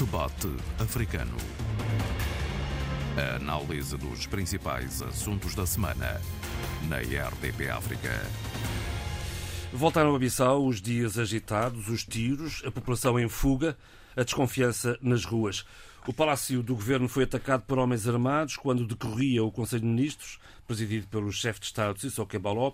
Debate Africano. A análise dos principais assuntos da semana na RDP África. Voltaram a Bissau os dias agitados, os tiros, a população em fuga, a desconfiança nas ruas. O Palácio do Governo foi atacado por homens armados quando decorria o Conselho de Ministros, presidido pelo chefe de Estado Sissoko Embaló.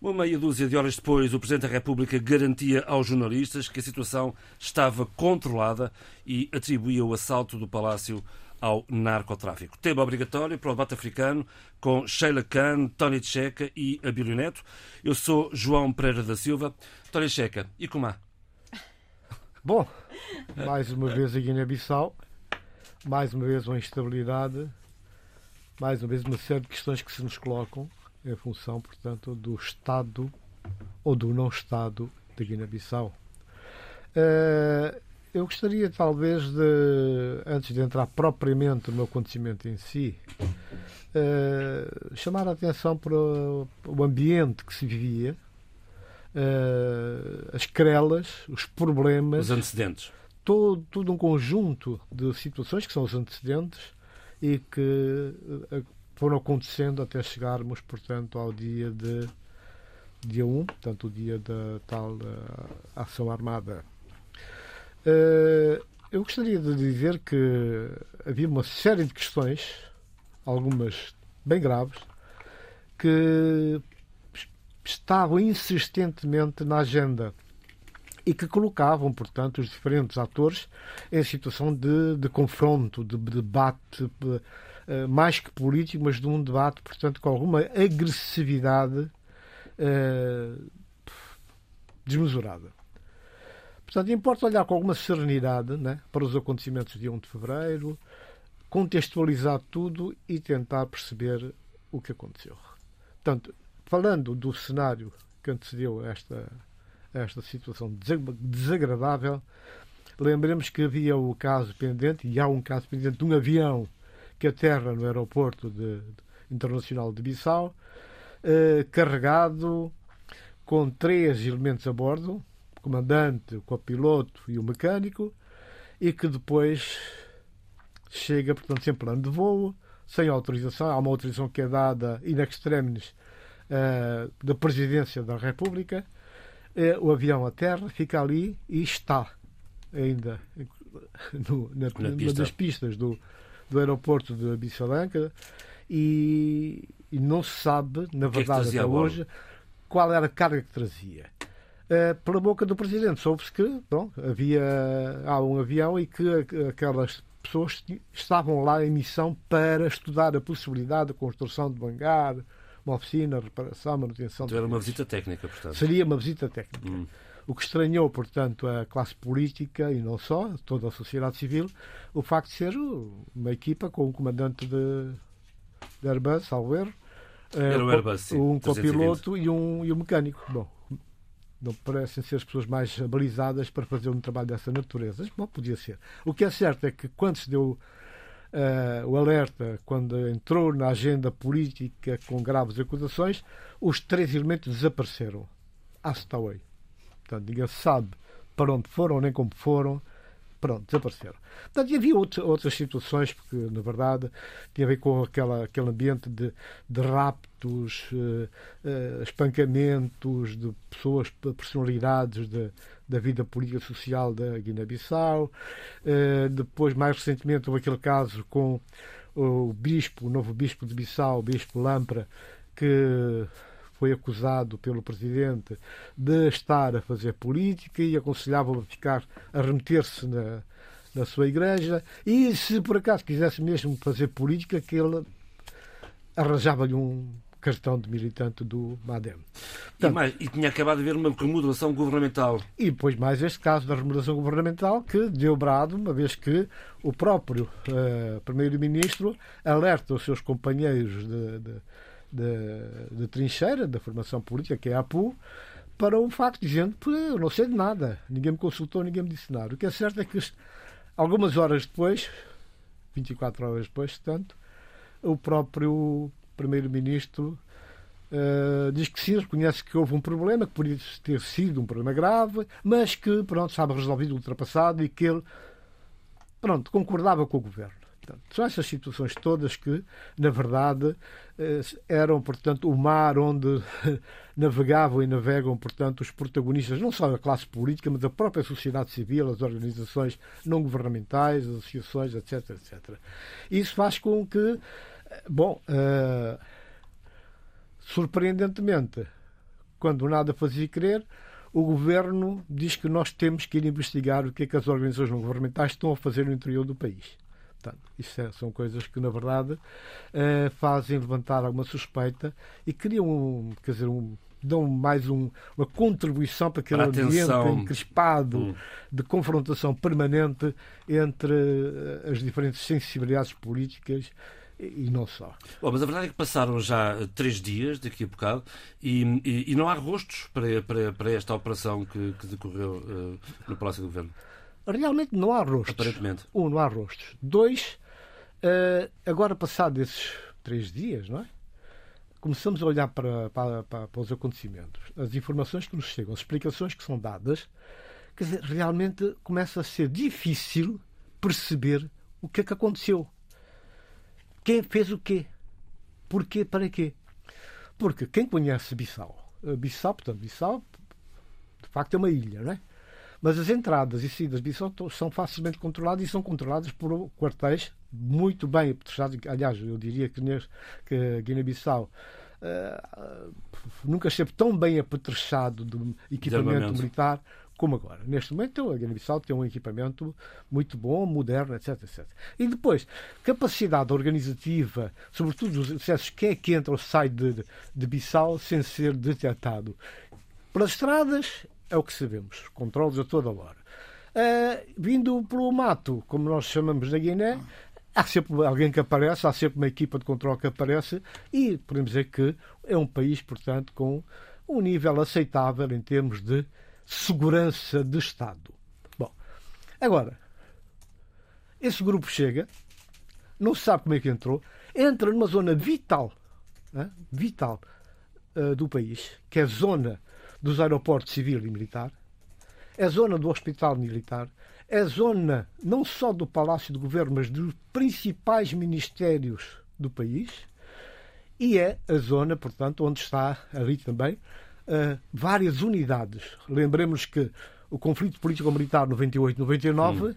Uma meia dúzia de horas depois, o Presidente da República garantia aos jornalistas que a situação estava controlada e atribuía o assalto do Palácio ao narcotráfico. Tema obrigatório para o debate africano com Sheila Khan, Tony Checa e Abílio Neto. Eu sou João Pereira da Silva. Tony Checa, e como há? Bom, mais uma vez a Guiné-Bissau mais uma vez uma instabilidade, mais uma vez uma série de questões que se nos colocam em função, portanto, do Estado ou do não Estado da Guiné-Bissau. Uh, eu gostaria, talvez, de, antes de entrar propriamente no acontecimento em si, uh, chamar a atenção para o ambiente que se vivia, uh, as querelas, os problemas. Os antecedentes todo, todo um conjunto de situações que são os antecedentes e que eh, foram acontecendo até chegarmos, portanto, ao dia de dia 1, portanto, o dia da tal ação armada. Eu gostaria de dizer que havia uma série de questões, algumas bem graves, que estavam insistentemente na agenda e que colocavam, portanto, os diferentes atores em situação de, de confronto, de, debate, uh, mais que político, mas de um debate, portanto, com alguma agressividade uh, desmesurada. Portanto, importa olhar com alguma serenidade né, para os acontecimentos de 1 de fevereiro, contextualizar tudo e tentar perceber o que aconteceu. Portanto, falando do cenário que antecedeu esta esta situação desagradável. Lembremos que havia o caso pendente, e há um caso pendente de um avião que aterra no aeroporto de, de, internacional de Bissau, eh, carregado com três elementos a bordo, o comandante, o copiloto e o mecânico, e que depois chega, portanto, sem plano de voo, sem autorização. Há uma autorização que é dada in extremis uh, da Presidência da República, é, o avião a terra, fica ali e está ainda no, na, na numa das pistas do, do aeroporto de Bissalanca e, e, não se sabe, na é verdade, até hoje, qual era a carga que trazia. Uh, pela boca do presidente, soube-se que bom, havia há um avião e que aquelas pessoas estavam lá em missão para estudar a possibilidade da construção de bangar, uma oficina, reparação, manutenção. Então era uma visita técnica, portanto. Seria uma visita técnica. Hum. O que estranhou, portanto, a classe política e não só, toda a sociedade civil, o facto de ser uma equipa com um comandante de, de Airbus, salvo erro, era o Airbus, sim, um copiloto e um, e um mecânico. Bom, não parecem ser as pessoas mais habilitadas para fazer um trabalho dessa natureza. Mas, bom, podia ser. O que é certo é que quando se deu uh, o alerta, quando entrou na agenda política com graves acusações, os três elementos desapareceram. Hasta away. Portanto, ninguém sabe para onde foram, nem como foram. Pronto, desapareceram. Portanto, e havia outro, outras situações, porque, na verdade, tinha a ver com aquela, aquele ambiente de, de raptos, uh, uh, espancamentos de pessoas, personalidades de, da vida política social da Guiné-Bissau. Uh, depois, mais recentemente, houve aquele caso com o bispo, o novo bispo de Bissau, o bispo Lampra, que foi acusado pelo presidente de estar a fazer política e aconselhava a ficar a remeter-se na, na sua igreja e se por acaso quisesse mesmo fazer política que ele arranjava-lhe um cartão de militante do MADEM. Portanto, e, mais, e tinha acabado de haver uma remodelação governamental. E depois mais este caso da remodelação governamental que deu brado, uma vez que o próprio uh, Primeiro-Ministro alerta os seus companheiros de, de, de, de, trincheira, da formação política, que é a APU, para um facto, dizendo que eu não sei de nada, ninguém me consultou, ninguém me disse nada. O que é certo é que algumas horas depois, 24 horas depois, portanto, o próprio Primeiro-Ministro uh, diz que sim, reconhece que houve um problema, que podia ter sido um problema grave, mas que, pronto, estava resolvido, ultrapassado e que ele pronto, concordava com o governo. Portanto, são essas situações todas que, na verdade, eh, eram, portanto, o mar onde navegavam e navegam, portanto, os protagonistas, não só da classe política, mas da própria sociedade civil, as organizações não governamentais, as associações, etc, etc. Isso faz com que, bom, uh, surpreendentemente, quando nada fazia crer, o governo diz que nós temos que ir investigar o que é que as organizações não governamentais estão a fazer no interior do país. Portanto, isto é, são coisas que, na verdade, uh, fazem levantar alguma suspeita e criam, um, quer dizer, um, dão mais um, uma contribuição para aquele para ambiente encrespado hum. de confrontação permanente entre uh, as diferentes sensibilidades políticas e não só. Bom, mas a verdade é que passaram já três dias, daqui a bocado, e, e, e não há rostos para, para, para esta operação que, que decorreu uh, no do Governo. Realmente não há rostos. Aparentemente. Um, não há rostos. Dois, uh, agora passados esses três dias, não é? Começamos a olhar para, para, para, para, os acontecimentos, as informações que nos chegam, as explicações que são dadas, quer dizer, realmente começa a ser difícil perceber o que é que aconteceu. Quem fez o quê? Porquê? Para quê? Porque quem conhece Bissau, eh, Bissau, portanto, Bissau, de facto é uma ilha, não é? Mas as entradas e saídas de Bissau são facilmente controladas e são controladas por quartéis muito bem apetrechados. Aliás, eu diria que, que Guiné-Bissau uh, nunca esteve tão bem apetrechado de equipamento militar como agora. Neste momento, a Guiné-Bissau tem um equipamento muito bom, moderno, etc, etc. E depois, capacidade organizativa, sobretudo dos acessos, quem é que entra ou sai de, de Bissau sem ser detectado. Pelas estradas, é o que sabemos. Controles a toda hora. Uh, vindo pelo mato, como nós chamamos na Guiné, há sempre alguém que aparece, há sempre uma equipa de controle que aparece e podemos dizer que é um país, portanto, com um nível aceitável em termos de segurança de Estado. Bom, agora, esse grupo chega, não se sabe como é que entrou, entra numa zona vital, né, vital uh, do país, que é a zona dos aeroportos civil e militar, é zona do hospital militar, é zona não só do Palácio do Governo, mas dos principais ministérios do país, e é a zona, portanto, onde está ali também uh, várias unidades. Lembremos que o conflito político-militar 98-99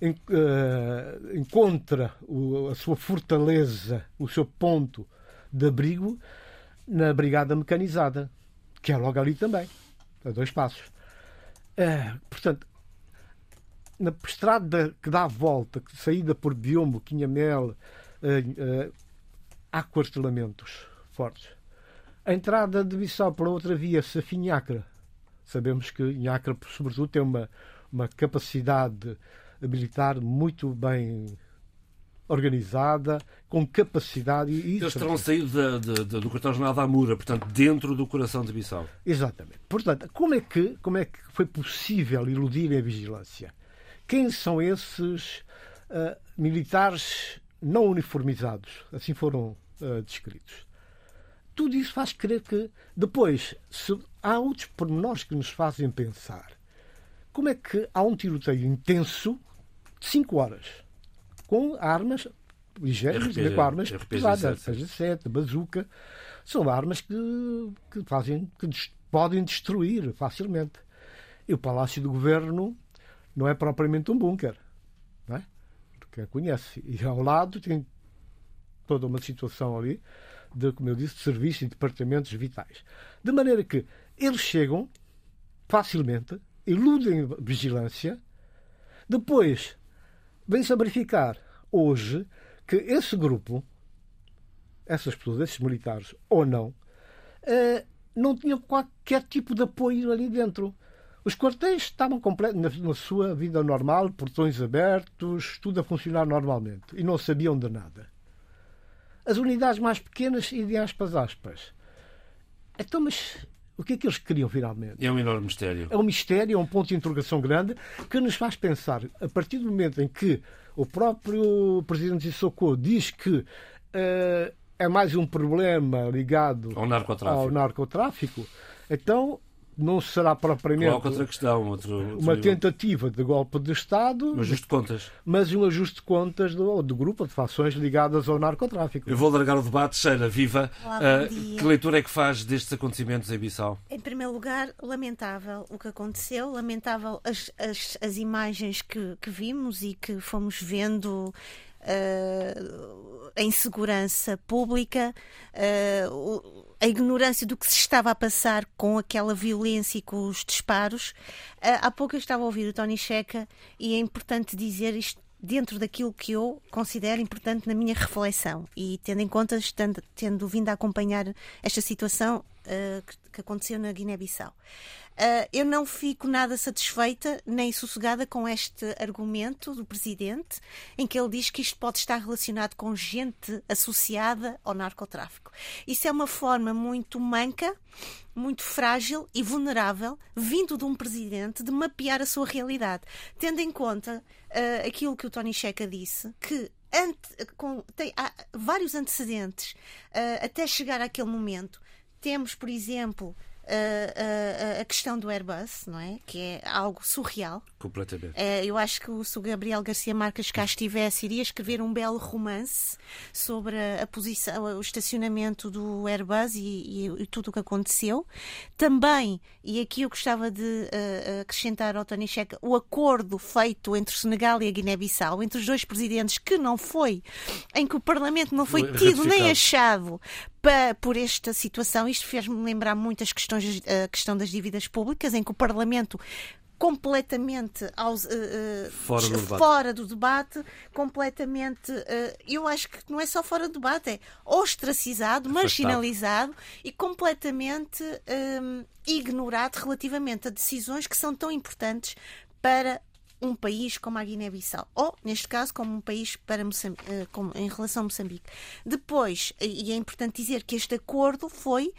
en, uh, encontra o, a sua fortaleza, o seu ponto de abrigo na Brigada Mecanizada, que é logo ali também, a dois passos. É, portanto, na estrada que dá a volta, saída por Biombo, Quinhamel, é, há quartelamentos fortes. A entrada de Bissau para outra via, Safinhacra. Sabemos que Inhacra, sobretudo, tem uma, uma capacidade militar muito bem organizada, com capacidade. E Eles terão saído do quartel-general da Amura, portanto, dentro do coração de Bissau. Exatamente. Portanto, como é que, como é que foi possível iludir a vigilância? Quem são esses uh, militares não uniformizados? Assim foram uh, descritos. Tudo isso faz crer que, depois, se há outros pormenores que nos fazem pensar. Como é que há um tiroteio intenso de 5 horas? Com armas ligeiras, RPG, com armas pesadas, seja 7 bazuca, são armas que, que fazem, que podem destruir facilmente. E o Palácio do Governo não é propriamente um bunker, não é? Quem conhece. E ao lado tem toda uma situação ali de, como eu disse, de serviços e departamentos vitais. De maneira que eles chegam facilmente, eludem vigilância, depois vem-se a verificar hoje que esse grupo, essas pessoas, esses militares ou não, eh, não tinham qualquer tipo de apoio ali dentro. Os quartéis estavam na, sua vida normal, portões abertos, tudo a funcionar normalmente e não sabiam de nada. As unidades mais pequenas, e de aspas, aspas. Então, mas o que é que eles queriam finalmente? É um enorme mistério. É um mistério, é um ponto de interrogação grande que nos faz pensar, a partir do momento em que o próprio presidente Sissoko diz que uh, é mais um problema ligado ao narcotráfico. ao narcotráfico, então não será propriamente Coloca outra questão, outro, outro uma nível. tentativa de golpe de Estado, Mas justo contas. mas um ajuste de contas do, do grupo de fações ligadas ao narcotráfico. Eu vou largar o debate. Sheila, viva. Olá, dia. que leitura é que faz destes acontecimentos em Bissau? Em primeiro lugar, lamentável o que aconteceu, lamentável as, as, as imagens que, que vimos e que fomos vendo eh, a insegurança pública, o- a ignorância do que se estava a passar com aquela violência e com os disparos. Eh, há pouco eu estava a ouvir o Tony Checa e é importante dizer isto dentro daquilo que eu considero importante na minha reflexão e tendo em conta, estando, tendo vindo a acompanhar esta situação eh, que, aconteceu na Guiné-Bissau. Eh, eu não fico nada satisfeita nem sossegada com este argumento do Presidente, em que ele diz que isto pode estar relacionado com gente associada ao narcotráfico. Isso é uma forma muito manca, muito frágil e vulnerável, vindo de um Presidente, de mapear a sua realidade, tendo em conta eh, aquilo que o Tony Checa disse, que ante- com- tem há vários antecedentes eh, até chegar àquele momento. Temos, por exemplo, eh, a questão do Airbus, não é? Que é algo surreal. Completamente. Eh, eu acho que o- se o Gabriel Garcia Marques cá estivesse, iria escrever um belo romance sobre a, a posição, o estacionamento do Airbus e, e- e tudo o que aconteceu. Também, e aqui eu gostava de eh, acrescentar ao Tony Checa, o acordo feito entre Senegal e a Guiné-Bissau, entre os dois presidentes, que não foi, em que o Parlamento não foi tido nem achado pa- por esta situação. Isto fez-me lembrar muitas questões, a questão das dívidas públicas, em que o Parlamento completamente aos- eh, eh, Fora do debate. fora do debate, completamente, eh, eu acho que não é só fora do debate, é ostracizado, marginalizado e completamente hum, ignorado relativamente a decisões que são tão importantes para um país como a Guiné-Bissau, ou, neste caso, como um país para Moçam- eh, como- em relação a Moçambique. Depois, e é importante dizer que este acordo foi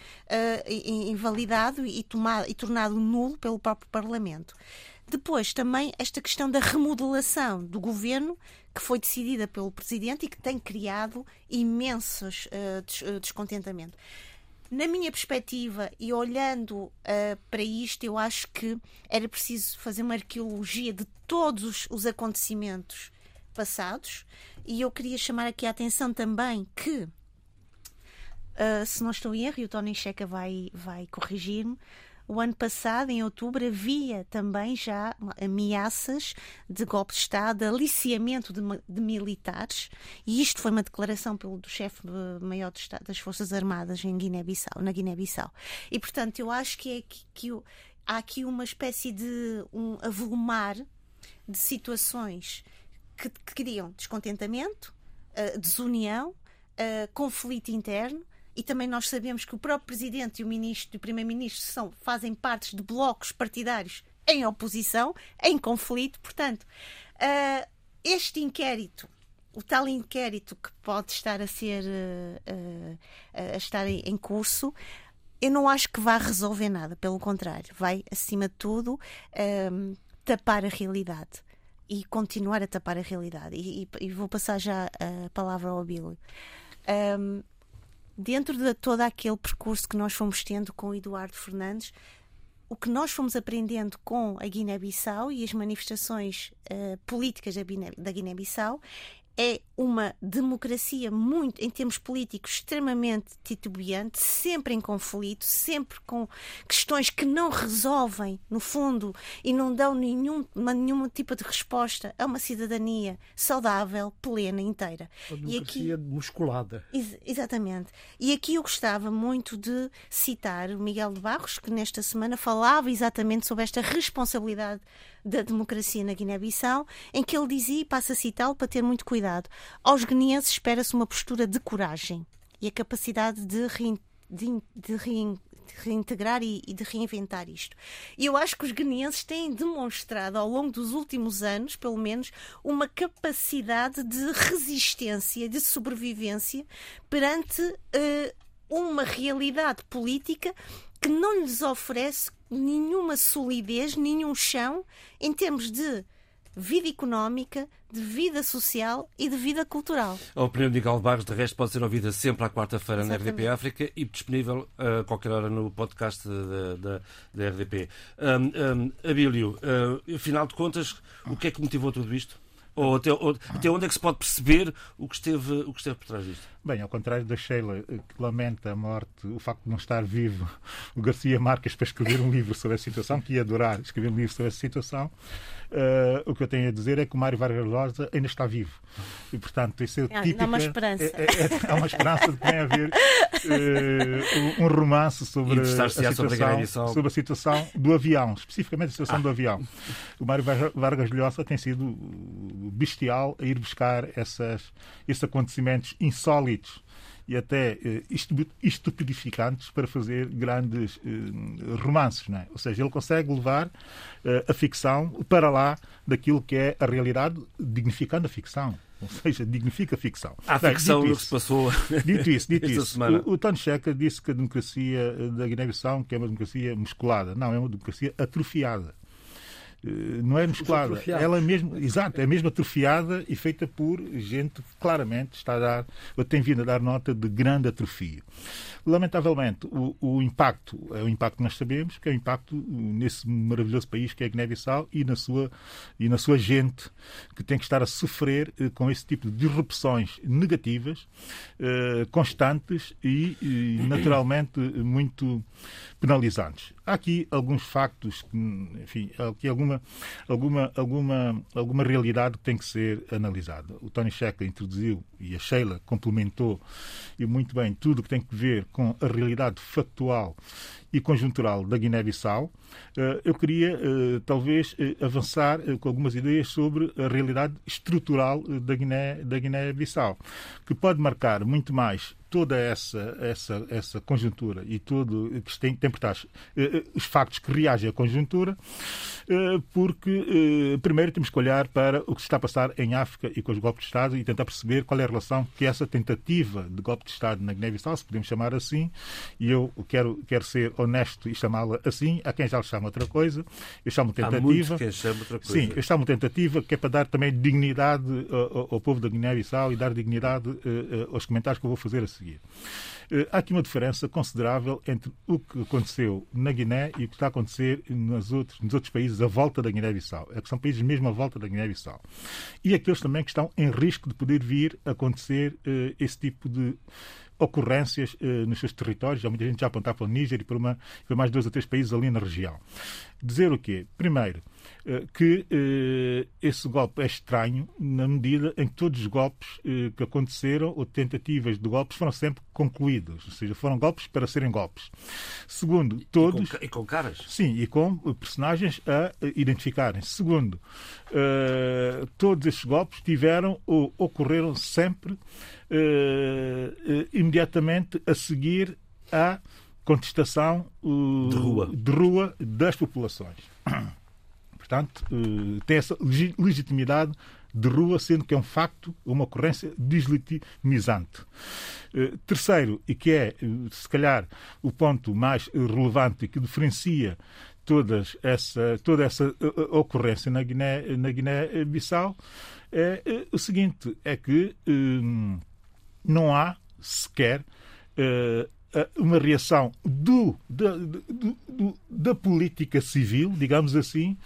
in- invalidado e, tomado, e tornado nulo pelo próprio Parlamento. Depois, também, esta questão da remodelação do governo, que foi decidida pelo Presidente e que tem criado imensos eh, descontentamento. Na minha perspectiva e olhando ah, para isto, eu acho que era preciso fazer uma arqueologia de todos os, os acontecimentos passados. E eu queria chamar aqui a atenção também que, ah, se não estou em erro, e o Tony Checa vai, vai corrigir-me, o ano passado, em outubro, havia também já ameaças de golpe de Estado, aliciamento de, de militares, e isto foi uma declaração pelo do chefe maior de Estado das Forças Armadas em Guiné-Bissau, na Guiné-Bissau. E, portanto, eu acho que, é que, que o- há aqui uma espécie de um avolumar de situações que, que criam descontentamento, eh, desunião, eh, conflito interno. E também nós sabemos que o próprio Presidente e o Ministro e o Primeiro-Ministro são, fazem parte de blocos partidários em oposição, em conflito. Portanto, eh, este inquérito, o tal inquérito que pode estar a ser eh, eh, a estar em curso, eu não acho que vá resolver nada, pelo contrário, vai, acima de tudo, ehm, tapar a realidade e continuar a tapar a realidade. E, e- e vou passar já a palavra ao Abílio. Ehm, dentro de todo aquele percurso que nós fomos tendo com o Eduardo Fernandes, o que nós fomos aprendendo com a Guiné-Bissau e as manifestações eh, políticas da da Guiné-Bissau é uma democracia muito, em termos políticos, extremamente titubeante, sempre em conflito, sempre com questões que não resolvem, no fundo, e não dão nenhum, nenhum tipo de resposta a uma cidadania saudável, plena, inteira. Uma E aqui- democracia musculada. Ex- exatamente. E aqui eu gostava muito de citar o Miguel de Barros, que nesta semana falava exatamente sobre esta responsabilidade da democracia na Guiné-Bissau, em que ele dizia, e passo a citá-lo para ter muito cuidado, aos guineenses espera-se uma postura de coragem e a capacidade de, rein- de de rein- reintegrar e, de reinventar isto. E eu acho que os guineenses têm demonstrado ao longo dos últimos anos, pelo menos, uma capacidade de resistência, de sobrevivência perante eh, uma realidade política que não lhes oferece nenhuma solidez, nenhum chão em termos de vida económica, de vida social e de vida cultural. A opinião de Miguel Barros, de resto, pode ser ouvida sempre à quarta-feira na RDP África e disponível a qualquer hora no podcast da RDP. Um, um, Abílio, uh, afinal de contas, o que é que motivou tudo isto? Ou até, ou até, onde é que se pode perceber o que, esteve, o que esteve por trás disto? Bem, ao contrário da Sheila, que lamenta a morte, o facto de não estar vivo, o Garcia Marques para escrever um livro sobre a situação, que ia adorar escrever um livro sobre essa situação, Uh, o que eu tenho a dizer é que o Mário Vargas Llosa ainda está vivo. E, portanto, isso é típico. Há uma esperança. É, é, é, há uma esperança de que venha a haver uh, um romance sobre a, situação, sobre a situação do avião, especificamente a situação ah. do avião. O Mário Vargas Llosa tem sido bestial a ir buscar essas, esses acontecimentos insólitos e até eh, estupidificantes para fazer grandes eh, romances. Não é? Ou seja, ele consegue levar eh, a ficção para lá daquilo que é a realidade, dignificando a ficção. Ou seja, dignifica a ficção. A Bem, ficção que se passou. Dito isso, dito isso. Semana. O, o Tony Checa disse que a democracia da Guiné-Bissau é uma democracia musculada. Não, é uma democracia atrofiada. Eh, não é musculada. Ela é mesmo, exato, é mesmo atrofiada e feita por gente que claramente está a dar, ou tem vindo a dar nota de grande atrofia. Lamentavelmente, o, o, impacto é o impacto que nós sabemos, que é o impacto nesse maravilhoso país que é a Guiné-Bissau e na sua e na sua gente que tem que estar a sofrer eh, com esse tipo de disrupções negativas, eh, constantes e, e naturalmente muito penalizantes. Há aqui alguns factos, enfim, aqui alguma alguma alguma alguma realidade que tem que ser analisada. O Tony Checa introduziu e a Sheila complementou e muito bem tudo que tem que ver com a realidade factual e conjuntural da Guiné-Bissau, eh, eu queria eh, talvez eh, avançar com algumas ideias sobre a realidade estrutural da Guiné-Bissau, da Guiné que pode marcar muito mais toda essa, essa, essa conjuntura e tudo que tem, tem por trás os factos que reagem à conjuntura, porque primeiro temos que olhar para o que se está a passar em África e com os golpes de Estado e tentar perceber qual é a relação que essa tentativa de golpe de Estado na Guiné-Bissau, se podemos chamar assim, e eu quero, quero ser honesto e chamá-la assim. Há quem já lhe chama outra coisa. Eu chamo tentativa. Há quem chama outra coisa. Sim, eu chamo tentativa que é para dar também dignidade ao, ao povo da Guiné-Bissau e dar dignidade aos comentários que eu vou fazer a seguir. Uh, há aqui uma diferença considerável entre o que aconteceu na Guiné e o que está a acontecer nos outros, nos outros países à volta da Guiné-Bissau. É que são países mesmo à volta da Guiné-Bissau. E aqueles também que estão em risco de poder vir a acontecer esse tipo de ocorrências eh, nos seus territórios. Já muita gente já apontava para o Níger e para, uma, para mais dois ou três países ali na região. Dizer o quê? Primeiro, eh, que eh, esse golpe é estranho na medida em que todos os golpes eh, que aconteceram ou tentativas de golpes foram sempre concluídos, ou seja, foram golpes para serem golpes. Segundo, todos. E com, e com caras? Sim, e com personagens a identificarem. Segundo, todos esses golpes tiveram ou ocorreram sempre imediatamente a seguir à contestação de rua. de rua das populações. Portanto, eh, tem essa legitimidade de rua, sendo que é um facto, uma ocorrência deslegitimizante. Eh, terceiro, e que é, eh, se calhar, o ponto mais relevante que diferencia todas essa, toda essa ocorrência na Guiné-Bissau, na Guiné é o seguinte: é que não há sequer uma reação do, da, do, da política civil, digamos assim,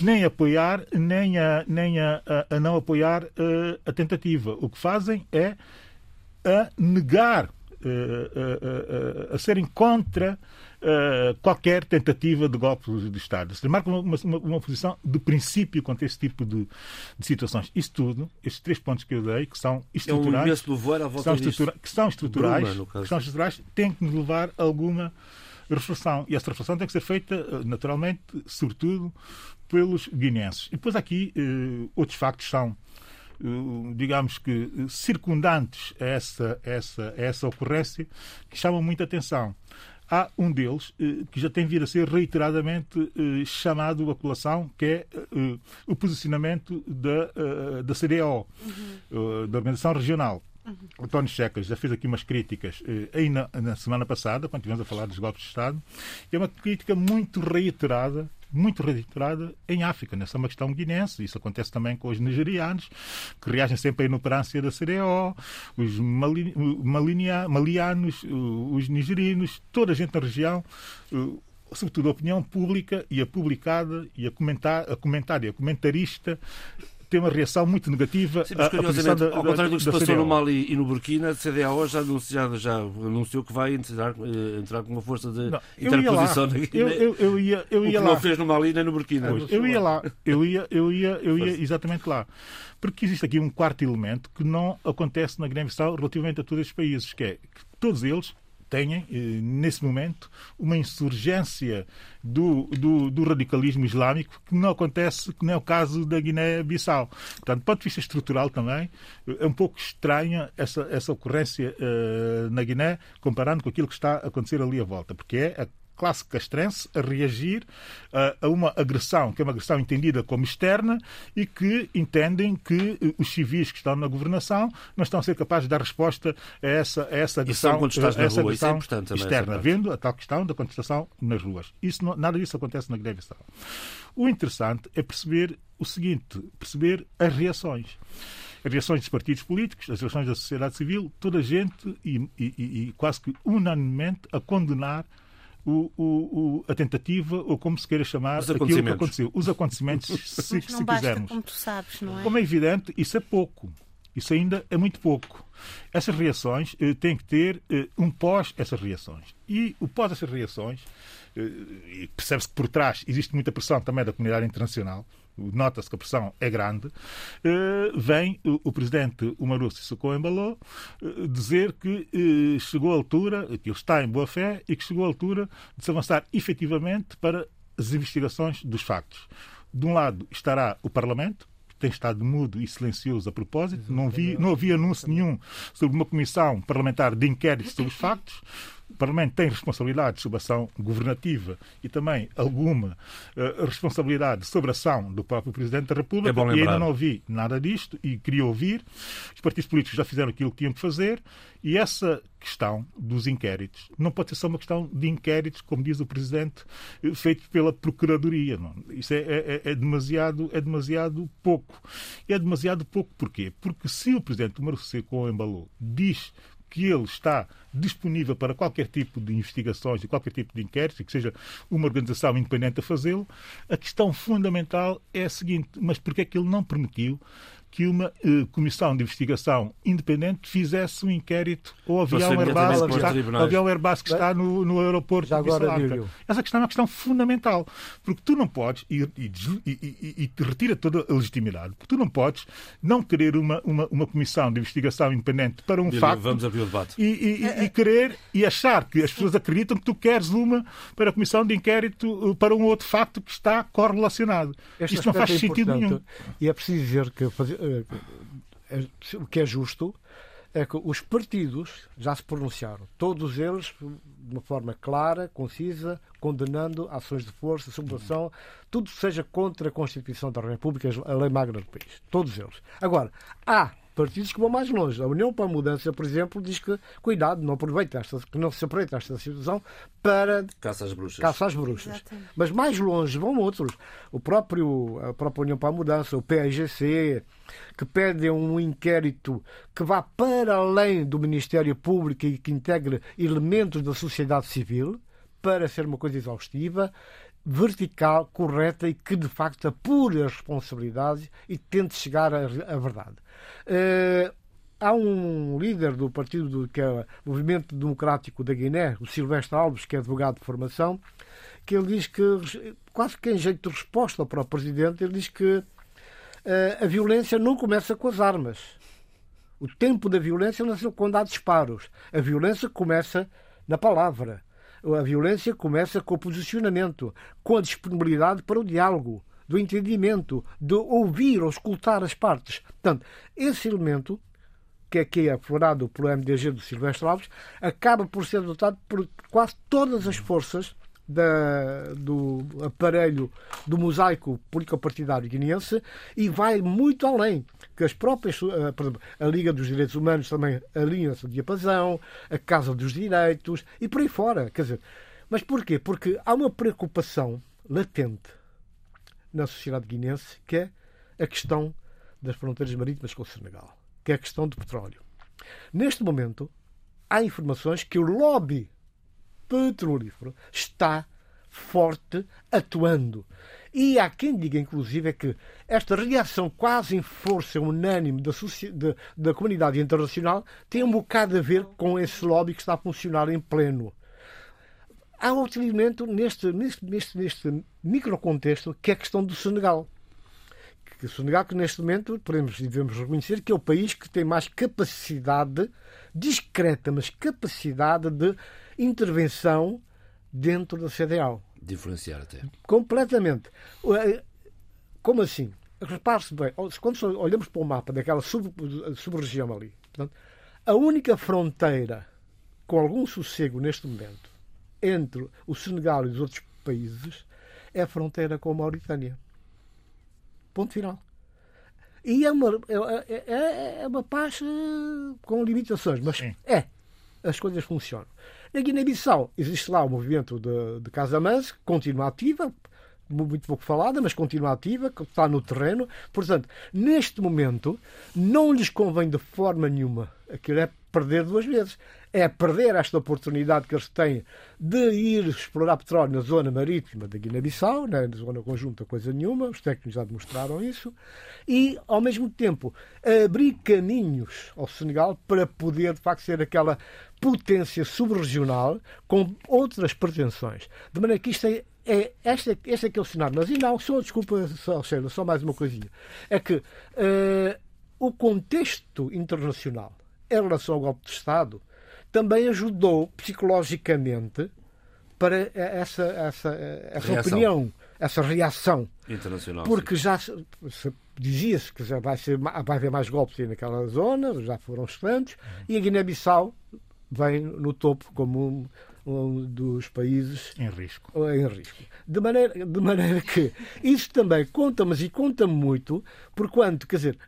nem apoiar, nem a, nem a, a, não apoiar a, eh, a tentativa. O que fazem é a negar, eh, a serem contra uh, qualquer tentativa de golpe de Estado. Se marca uma, uma, uma, posição de princípio contra esse tipo de, de, situações. Isso tudo, estes três pontos que eu dei, que são estruturais, é um que, são estrutura, que são estruturais, Bruma, que são estruturais, têm que nos levar a alguma reflexão. E essa reflexão tem que ser feita, eh, naturalmente, sobretudo, pelos guineenses. E depois aqui, uh, outros factos são digamos que circundantes a essa, essa, a essa ocorrência que chamam muita atenção. Há um deles eh, que já tem vindo a ser reiteradamente eh, chamado a colação, que é eh, o posicionamento da, da CDO, uhum. da Organização Regional. Uhum. O Tony Checas já fez aqui umas críticas aí na, na, semana passada, quando estivemos a falar dos golpes de Estado, e é uma crítica muito reiterada muito registrada em África. Nessa é uma questão guinense. Isso acontece também com os nigerianos, que reagem sempre à inoperância da CDO, os mali, malinia, malianos, os nigerinos, toda a gente na região sobretudo a opinião pública e a publicada e a comentar, a comentária, a comentarista tem uma reação muito negativa Sim, mas, curiosamente, ao contrário do que se passou CDAO. no Mali e no Burkina, a CDAO já anunciou, já anunciou que vai entrar, eh, entrar com uma força de não, interposição na Guiné. Eu, eu, eu, ia, eu ia o que lá. não fez no Mali nem no Burkina. Pois, eu ia lá, eu ia, eu ia, eu ia exatamente lá. Porque existe aqui um quarto elemento que não acontece na Guiné-Bissau relativamente a todos estes países, que é que todos eles têm, eh, nesse momento, uma insurgência do, do, do, radicalismo islâmico que não acontece, que não é o caso da Guiné-Bissau. Portanto, do ponto de vista estrutural também, é um pouco estranha essa, essa ocorrência uh, na Guiné, comparando com aquilo que está a acontecer ali à volta, porque é a classe castrense a reagir uh, a uma agressão, que é uma agressão entendida como externa e que entendem que uh, os civis que estão na governação não estão a ser capazes de dar resposta a essa, a essa agressão, a essa rua. agressão é externa, vendo a tal questão da contestação nas ruas. Isso não, nada disso acontece na Guiné-Bissau. O interessante é perceber o seguinte, perceber as reações as reações dos partidos políticos, as reações da sociedade civil, toda a gente e, e, e quase que unanimemente a condenar o, o, a tentativa, ou como se queira chamar, aquilo que aconteceu. Os acontecimentos, se, se quisermos. Como tu sabes, não é? Como é evidente, isso é pouco. Isso ainda é muito pouco. Essas reações eh, têm que ter eh, um pós essas reações. E o pós essas reações, eh, percebe-se que por trás existe muita pressão também da comunidade internacional, nota-se que a pressão é grande, eh, vem o presidente Umaru Sissoko Embalo eh, dizer que eh, chegou a altura, que ele está em boa fé e que chegou a altura de se avançar efetivamente para as investigações dos factos. De um lado estará o Parlamento, que tem estado mudo e silencioso a propósito, não, vi, não havia anúncio nenhum sobre uma comissão parlamentar de inquérito sobre os factos. O Parlamento tem responsabilidade sobre a ação governativa e também alguma uh, responsabilidade sobre a ação do próprio Presidente da República. É e ainda não ouvi nada disto e queria ouvir. Os partidos políticos já fizeram aquilo que tinham que fazer e essa questão dos inquéritos não pode ser só uma questão de inquéritos, como diz o Presidente, eh, feito pela Procuradoria. Não. Isso é, é, é, demasiado, é demasiado pouco. E é demasiado pouco porquê? Porque se o Presidente Marcelo Embalou diz que ele está disponível para qualquer tipo de investigações e qualquer tipo de inquérito, que seja uma organização independente a fazê-lo, a questão fundamental é a seguinte: mas por que é que ele não permitiu que uma eh, comissão de investigação independente fizesse um inquérito ao avião Airbus que, está, avião Airbus que está no, no aeroporto Já agora, de Essa questão é uma questão fundamental, porque tu não podes, e, e, e, e, te retira toda a legitimidade, porque tu não podes não querer uma, uma, uma comissão de investigação independente para um facto vamos abrir o debate. E, e, querer e achar que as pessoas acreditam que tu queres uma para a comissão de inquérito uh, para um outro facto que está correlacionado. Este Isto não faz é sentido nenhum. E é preciso dizer que eh, é, o que é justo é que os partidos já se pronunciaram, todos eles de uma forma clara, concisa, condenando ações de força, sublevação, tudo seja contra a Constituição da República, a lei magra do país. Todos eles. Agora, há partidos que vão mais longe. A União para a Mudança, por exemplo, diz que, cuidado, não aproveita esta, que não se aproveita esta situação para caça às bruxas. Caça às bruxas. Exatamente. Mas mais longe vão outros. O próprio, a própria União para a Mudança, o PIGC, que pedem um inquérito que vá para além do Ministério Público e que integre elementos da sociedade civil para ser uma coisa exaustiva vertical, correta e que de facto apure as responsabilidades e tente chegar à, verdade. Uh, há um líder do partido do, que é o Movimento Democrático da Guiné, o Silvestre Alves, que é advogado de formação, que ele diz que, quase que em jeito de resposta para o presidente, ele diz que uh, a violência não começa com as armas. O tempo da violência é quando há disparos. A violência começa na palavra. A violência começa com o posicionamento, com a disponibilidade para o diálogo, do entendimento, de ouvir ou escutar as partes. Portanto, esse elemento, que aqui é aflorado pelo MDG do Silvestre Alves, acaba por ser adotado por quase todas as forças da, do aparelho do mosaico político-partidário guineense e vai muito além. Que as próprias, eh, por exemplo, a Liga dos Direitos Humanos também alinha-se a diapasão, a Casa dos Direitos e por aí fora. Quer dizer, mas porquê? Porque há uma preocupação latente na sociedade guinense, que é a questão das fronteiras marítimas com o Senegal, que é a questão do petróleo. Neste momento, há informações que o lobby petrolífero está forte, atuando. E há quem diga, inclusive, que esta reação quase em força unânime da, da, da, comunidade internacional tem um bocado a ver com esse lobby que está a funcionar em pleno. Há outro elemento neste, neste, neste, neste microcontexto que é a questão do Senegal. Que o Senegal, que neste momento podemos e devemos reconhecer que é o país que tem mais capacidade, discreta, mas capacidade de intervenção dentro da CDAO. Diferenciar até. Completamente. Eh, como assim? Repare-se bem, quando olhamos para o mapa daquela sub-região sub ali, portanto, a única fronteira com algum sossego neste momento entre o Senegal e os outros países é a fronteira com a Mauritânia. Ponto final. E é uma, é, é, é uma paz eh, com limitações, mas Sim. é. As coisas funcionam. Na Guiné-Bissau existe lá o movimento de, de Casamance, continua ativa, muito pouco falada, mas continua ativa, está no terreno. Portanto, neste momento, não lhes convém de forma nenhuma aquilo é perder duas vezes. É perder esta oportunidade que eles têm de ir explorar petróleo na zona marítima da Guiné-Bissau, na zona conjunta, coisa nenhuma, os técnicos já demonstraram isso, e, ao mesmo tempo, abrir caminhos ao Senegal para poder, de facto, ser aquela potência subregional com outras pretensões. De maneira que isto é, é este, é que é cenário. Mas, e não, só, desculpa, só, só mais uma coisinha. É que uh, o contexto internacional em relação ao golpe de Estado também ajudou psicologicamente para essa, essa, essa opinião, essa reação. Internacional. Porque sim. já dizia-se que já vai, ser, vai haver mais golpes naquela zona, já foram os tantos, e a Guiné-Bissau vem no topo como um, um, dos países em risco. Em risco. De maneira, de maneira que isso também conta, mas e conta muito, porquanto, quer dizer,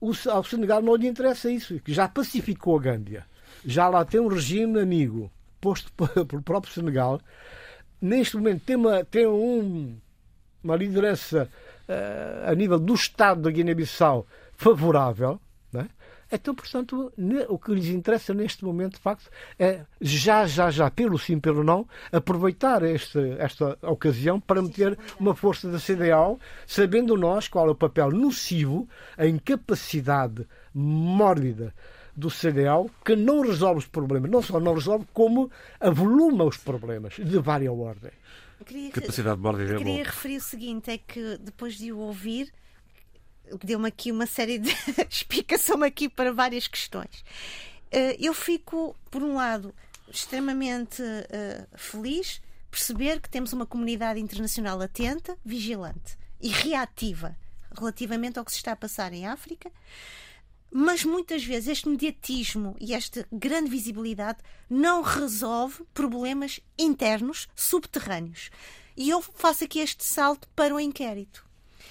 o, ao Senegal não lhe interessa isso, que já pacificou a Gâmbia, já lá tem um regime amigo posto pelo próprio Senegal. Neste momento tem uma, tem um, uma liderança uh, a nível do Estado da Guiné-Bissau favorável, né? Então, portanto, o que lhes interessa neste momento, de facto, é já, já, já, pelo sim, pelo não, aproveitar este, esta ocasião para meter uma força da CDAO, sabendo nós qual é o papel nocivo, a incapacidade mórbida do CDAO, que não resolve os problemas, não só não resolve, como avoluma os problemas de várias ordens. Queria, Capacidade mórbida é Queria referir o seguinte, é que depois de o ouvir, deu-me aqui uma série de explicação aqui para várias questões. Eh, eu fico, por um lado, extremamente uh, feliz perceber que temos uma comunidade internacional atenta, vigilante e reativa relativamente ao que se está a passar em África. Mas muitas vezes este mediatismo e esta grande visibilidade não resolve problemas internos, subterrâneos. E eu faço aqui este salto para o inquérito.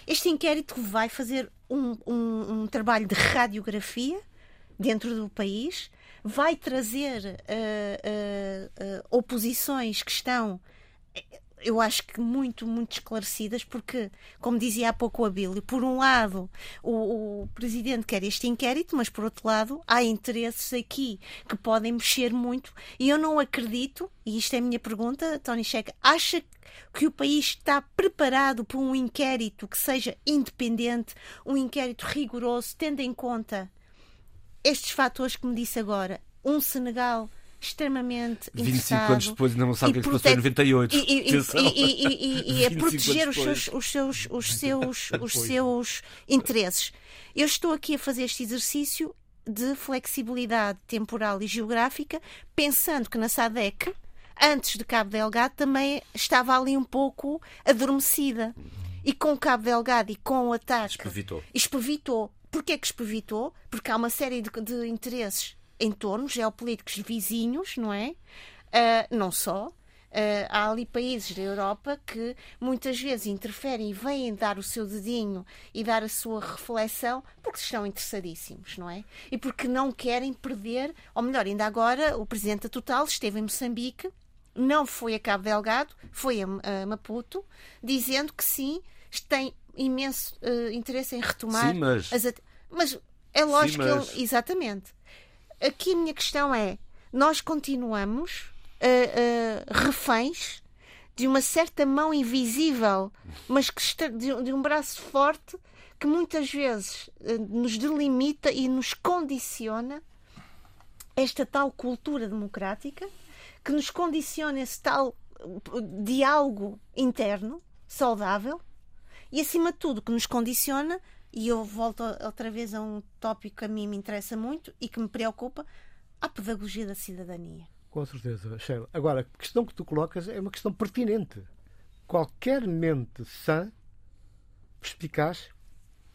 Este inquérito vai fazer um, um, um trabalho de radiografia dentro do país, vai trazer uh, uh, uh, oposições que estão, eu acho que muito, muito esclarecidas, porque, como dizia há pouco o Abílio, por um lado o, o, presidente quer este inquérito, mas por outro lado há interesses aqui que podem mexer muito, e eu não acredito, e isto é a minha pergunta, Tony Checa, acha que o país está preparado para um inquérito que seja independente, um inquérito rigoroso, tendo em conta estes fatores que me disse agora? Um Senegal extremamente 25 anos depois ainda não sabe o que é que se passou em 98. E, e, e, e a proteger os seus, os seus, os seus, os seus interesses. Eu estou aqui a fazer este exercício de flexibilidade temporal e geográfica, pensando que na SADEC antes de Cabo Delgado, também estava ali um pouco adormecida. E com Cabo Delgado e com o ataque. Espevitou. Espevitou. Porquê que espevitou? Porque há uma série de, de interesses em torno, geopolíticos vizinhos, não é? Uh, não só. Uh, há ali países da Europa que muitas vezes interferem e vêm dar o seu dedinho e dar a sua reflexão porque estão interessadíssimos, não é? E porque não querem perder, ou melhor, ainda agora o presidente da Total esteve em Moçambique não foi a Cabo Delgado, foi a, Maputo, dizendo que sim, tem imenso uh, interesse em retomar Sim, mas... as. Mas é lógico Sim, mas... que ele. Exatamente. Aqui a minha questão é: nós continuamos uh, uh, reféns de uma certa mão invisível, mas que está, de, de um braço forte que muitas vezes uh, nos delimita e nos condiciona esta tal cultura democrática, que nos condiciona esse tal diálogo interno saudável e, acima de tudo, que nos condiciona. E eu volto outra vez a um tópico que a mim me interessa muito e que me preocupa: a pedagogia da cidadania. Com certeza, Sheila. Agora, a questão que tu colocas é uma questão pertinente. Qualquer mente sã, perspicaz,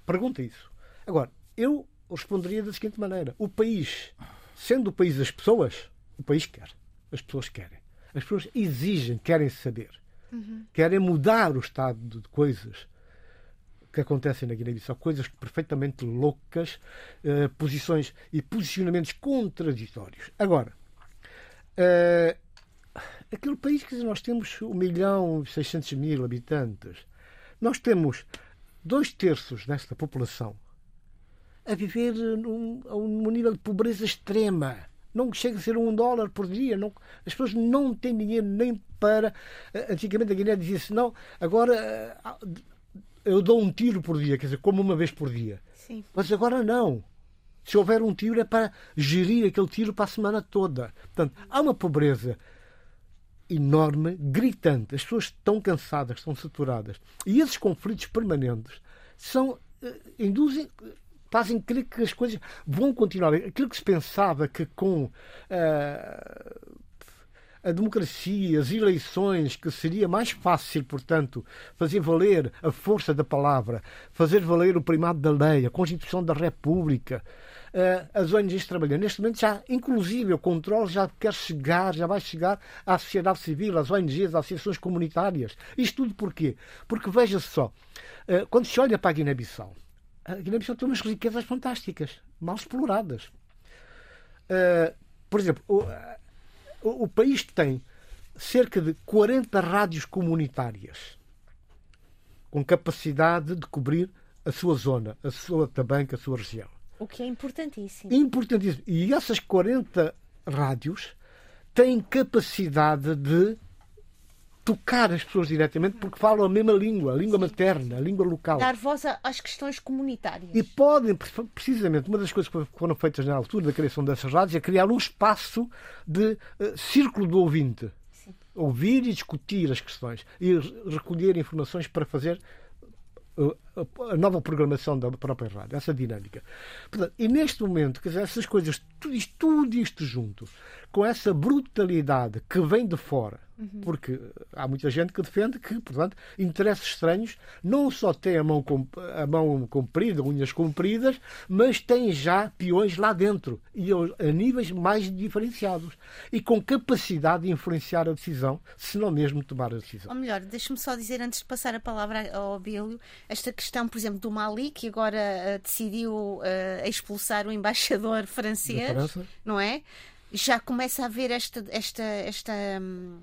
pergunta isso. Agora, eu responderia da seguinte maneira: o país, sendo o país das pessoas, o país quer. As pessoas querem. As pessoas exigem, querem saber. Uhum. Querem mudar o estado de coisas que acontecem na Guiné-Bissau, coisas perfeitamente loucas, uh, posições e posicionamentos contraditórios. Agora, Uh, aquele país que nós temos 1 milhão e 600 mil habitantes, nós temos dois terços desta população a viver num, um nível de pobreza extrema. Não chega a ser um dólar por dia. Não, as pessoas não têm dinheiro nem para. Eh, antigamente a Guiné dizia-se: não, agora eh, eu dou um tiro por dia, quer dizer, como uma vez por dia. Sim. Mas agora não. Se houver um tiro, é para gerir aquele tiro para a semana toda. Portanto, há uma pobreza enorme, gritante. As pessoas estão cansadas, estão saturadas. E esses conflitos permanentes são, eh, induzem, fazem crer que as coisas vão continuar. Aquilo que se pensava que com uh, a democracia, as eleições, que seria mais fácil, portanto, fazer valer a força da palavra, fazer valer o primado da lei, a Constituição da República, uh, as ONGs trabalhando. Neste momento já, inclusive, o controle já quer chegar, já vai chegar à sociedade civil, às ONGs, às associações comunitárias. Isto tudo porquê? Porque veja-se só, uh, quando se olha para a Guiné-Bissau, a Guiné-Bissau tem umas riquezas fantásticas, mal exploradas. Uh, por exemplo, o, país tem cerca de 40 rádios comunitárias com capacidade de cobrir a sua zona, a sua também a sua região. O que é importantíssimo. Importantíssimo. E essas 40 rádios têm capacidade de tocar as pessoas diretamente porque falam a mesma língua, a língua materna, a língua local. Dar voz às questões comunitárias. E podem, precisamente, uma das coisas que foram feitas na altura da criação dessas rádios é criar um espaço de uh, círculo do ouvinte. Sim. Ouvir e discutir as questões e recolher informações para fazer a nova programação da própria rádio, essa dinâmica. Portanto, e neste momento, quer dizer, essas coisas, tudo isto, tudo isto junto, com essa brutalidade que vem de fora, Uhum. Porque há muita gente que defende que, portanto, interesses estranhos não só têm a mão, a mão comprida, unhas compridas, mas têm já peões lá dentro e a níveis mais diferenciados e com capacidade de influenciar a decisão, se não mesmo tomar a decisão. Ou melhor, deixe-me só dizer, antes de passar a palavra ao Abílio, esta questão, por exemplo, do Mali, que agora uh, decidiu uh, expulsar o embaixador francês, não é? já começa a haver esta esta esta hum,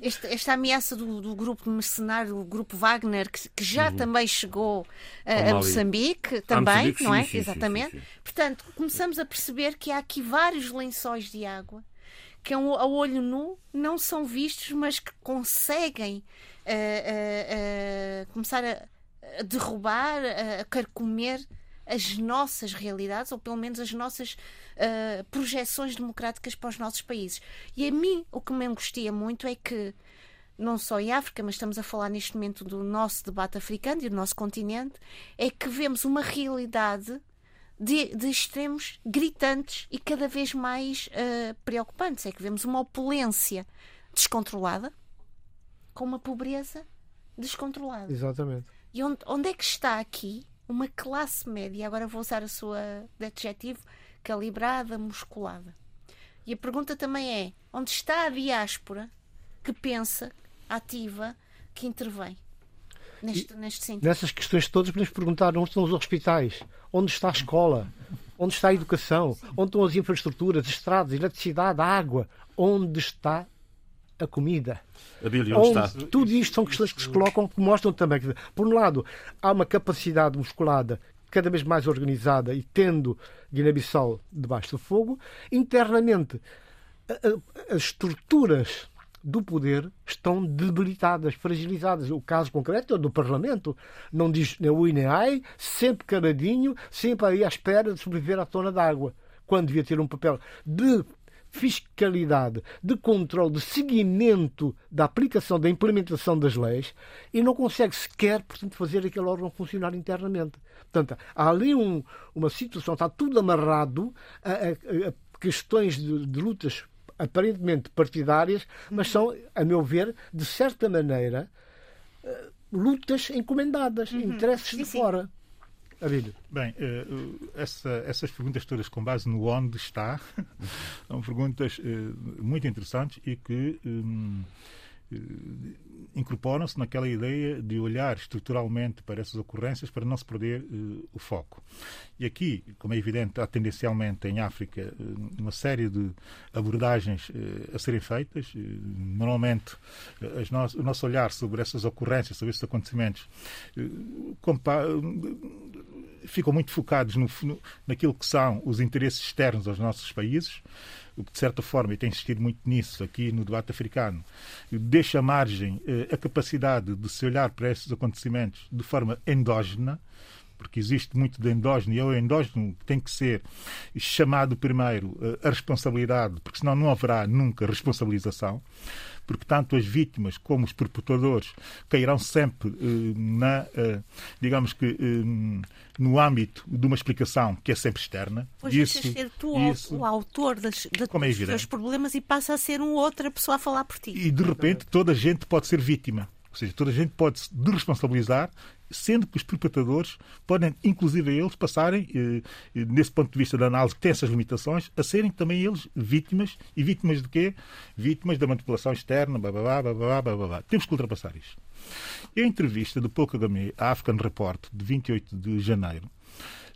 esta, esta, ameaça do, do, grupo mercenário, o grupo Wagner, que, que já uhum. também chegou a, a Moçambique, também, Moçambique, não é? Sim, Exatamente. Sim, sim, Portanto, começamos a perceber que há aqui vários lençóis de água que a olho nu não são vistos, mas que conseguem uh, uh, uh, começar a, a derrubar, a carcomer as nossas realidades, ou pelo menos as nossas uh, projeções democráticas para os nossos países. E a mim o que me angustia muito é que, não só em África, mas estamos a falar neste momento do nosso debate africano e do nosso continente, é que vemos uma realidade de, de, extremos gritantes e cada vez mais uh, preocupantes. É que vemos uma opulência descontrolada com uma pobreza descontrolada. Exatamente. E onde, onde é que está aqui uma classe média, agora vou usar a sua adjetivo, calibrada, musculada. E a pergunta também é: onde está a diáspora que pensa, ativa, que intervém? Neste, neste sentido. Nessas questões todas podemos perguntar onde estão os hospitais, onde está a escola, onde está a educação, onde estão as infraestruturas, estradas, eletricidade, água, onde está a comida. A Bíblia, onde está? Tudo isto são questões que se colocam que mostram também que, por um lado, há uma capacidade musculada cada vez mais organizada e tendo Guiné-Bissau debaixo do fogo. Internamente, as estruturas do poder estão debilitadas, fragilizadas. O caso concreto é do Parlamento. Não diz nem o nem ai, sempre caradinho, sempre aí à espera de sobreviver à tona d'água. Quando devia ter um papel de fiscalidade, de controle, de seguimento da aplicação, da implementação das leis e não consegue sequer, portanto, fazer aquele órgão funcionar internamente. Portanto, há ali um, uma situação, está tudo amarrado a, a, a questões de, de lutas aparentemente partidárias, mas são, a meu ver, de certa maneira, eh, lutas encomendadas, uhum. interesses sim, de sim. Abílio. Bem, eh, essa, essas perguntas todas com base no onde está são perguntas eh, muito interessantes e que um, incorporam-se naquela ideia de olhar estruturalmente para essas ocorrências para não se perder uh, o foco. E aqui, como é evidente, há tendencialmente em África uma série de abordagens uh, a serem feitas. normalmente, no o nosso olhar sobre essas ocorrências, sobre esses acontecimentos, ficam muito focados no, no, naquilo que são os interesses externos aos nossos países o que de certa forma, e tem insistido muito nisso aqui no debate africano, deixa à margem eh, a capacidade de se olhar para esses acontecimentos de forma endógena, porque existe muito de endógeno, e é o endógeno que tem que ser chamado primeiro eh, a responsabilidade, porque senão não haverá nunca responsabilização porque tanto as vítimas como os perpetradores cairão sempre eh, na, eh, digamos que, eh, no âmbito de uma explicação que é sempre externa. Pois isso, ser tu isso, o autor das, das, é dos problemas e passa a ser uma outra pessoa a falar por ti. E de repente toda a gente pode ser vítima. Ou seja, toda a gente pode se desresponsabilizar sendo que os perpetradores podem, inclusive eles, passarem, eh, eh, nesse ponto de vista da análise que tem essas limitações, a serem também eles vítimas. E vítimas de quê? Vítimas da manipulação externa, blá, blá, blá, Temos que ultrapassar isto. E a entrevista do Paul Kagame à African Report, de 28 de janeiro,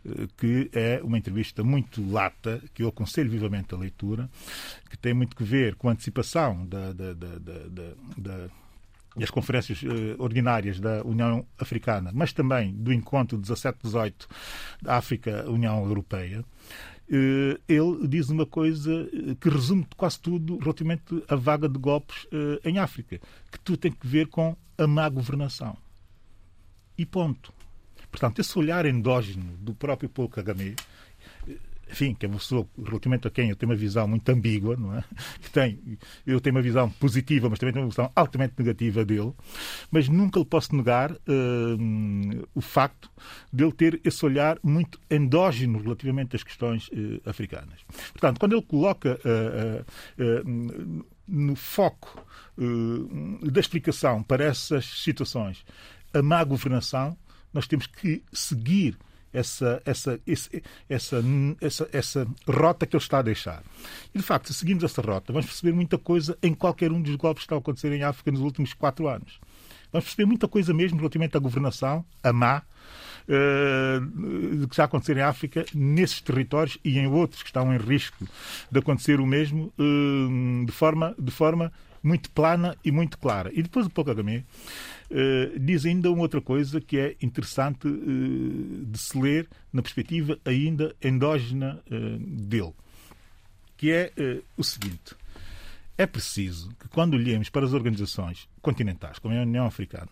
eh, que é uma entrevista muito lata, que eu aconselho vivamente a leitura, que tem muito que ver com a antecipação da, da, da, da e as conferências uh, ordinárias da União Africana, mas também do encontro 17-18 da África-União Europeia, uh, ele diz uma coisa eh, que resume quase tudo relativamente à vaga de golpes uh, em África, que tudo tem que ver com a má governação. E ponto. Portanto, esse olhar endógeno do próprio Paul Kagame enfim, que é uma pessoa relativamente a quem eu tenho uma visão muito ambígua, não é? Que tem, eu tenho uma visão positiva, mas também tenho uma visão altamente negativa dele, mas nunca lhe posso negar uh, o facto de ele ter esse olhar muito endógeno relativamente às questões uh, africanas. Portanto, quando ele coloca uh, no foco da explicação para essas situações a má governação, nós temos que seguir essa, essa, esse, essa, essa, essa rota que ele está a deixar. E, de facto, se seguimos essa rota, vamos perceber muita coisa em qualquer um dos golpes que estão a acontecer em África nos últimos quatro anos. Vamos perceber muita coisa mesmo relativamente à governação, a má, uh, que já acontecer em África, nesses territórios e em outros que estão em risco de acontecer o mesmo, uh, de, forma, de forma muito plana e muito clara. E depois o Paul Kagame uh, diz ainda uma outra coisa que é interessante uh, de se ler na perspectiva ainda endógena uh, dele, que é o seguinte. É preciso que, quando olhemos para as organizações continentais, como é a União Africana,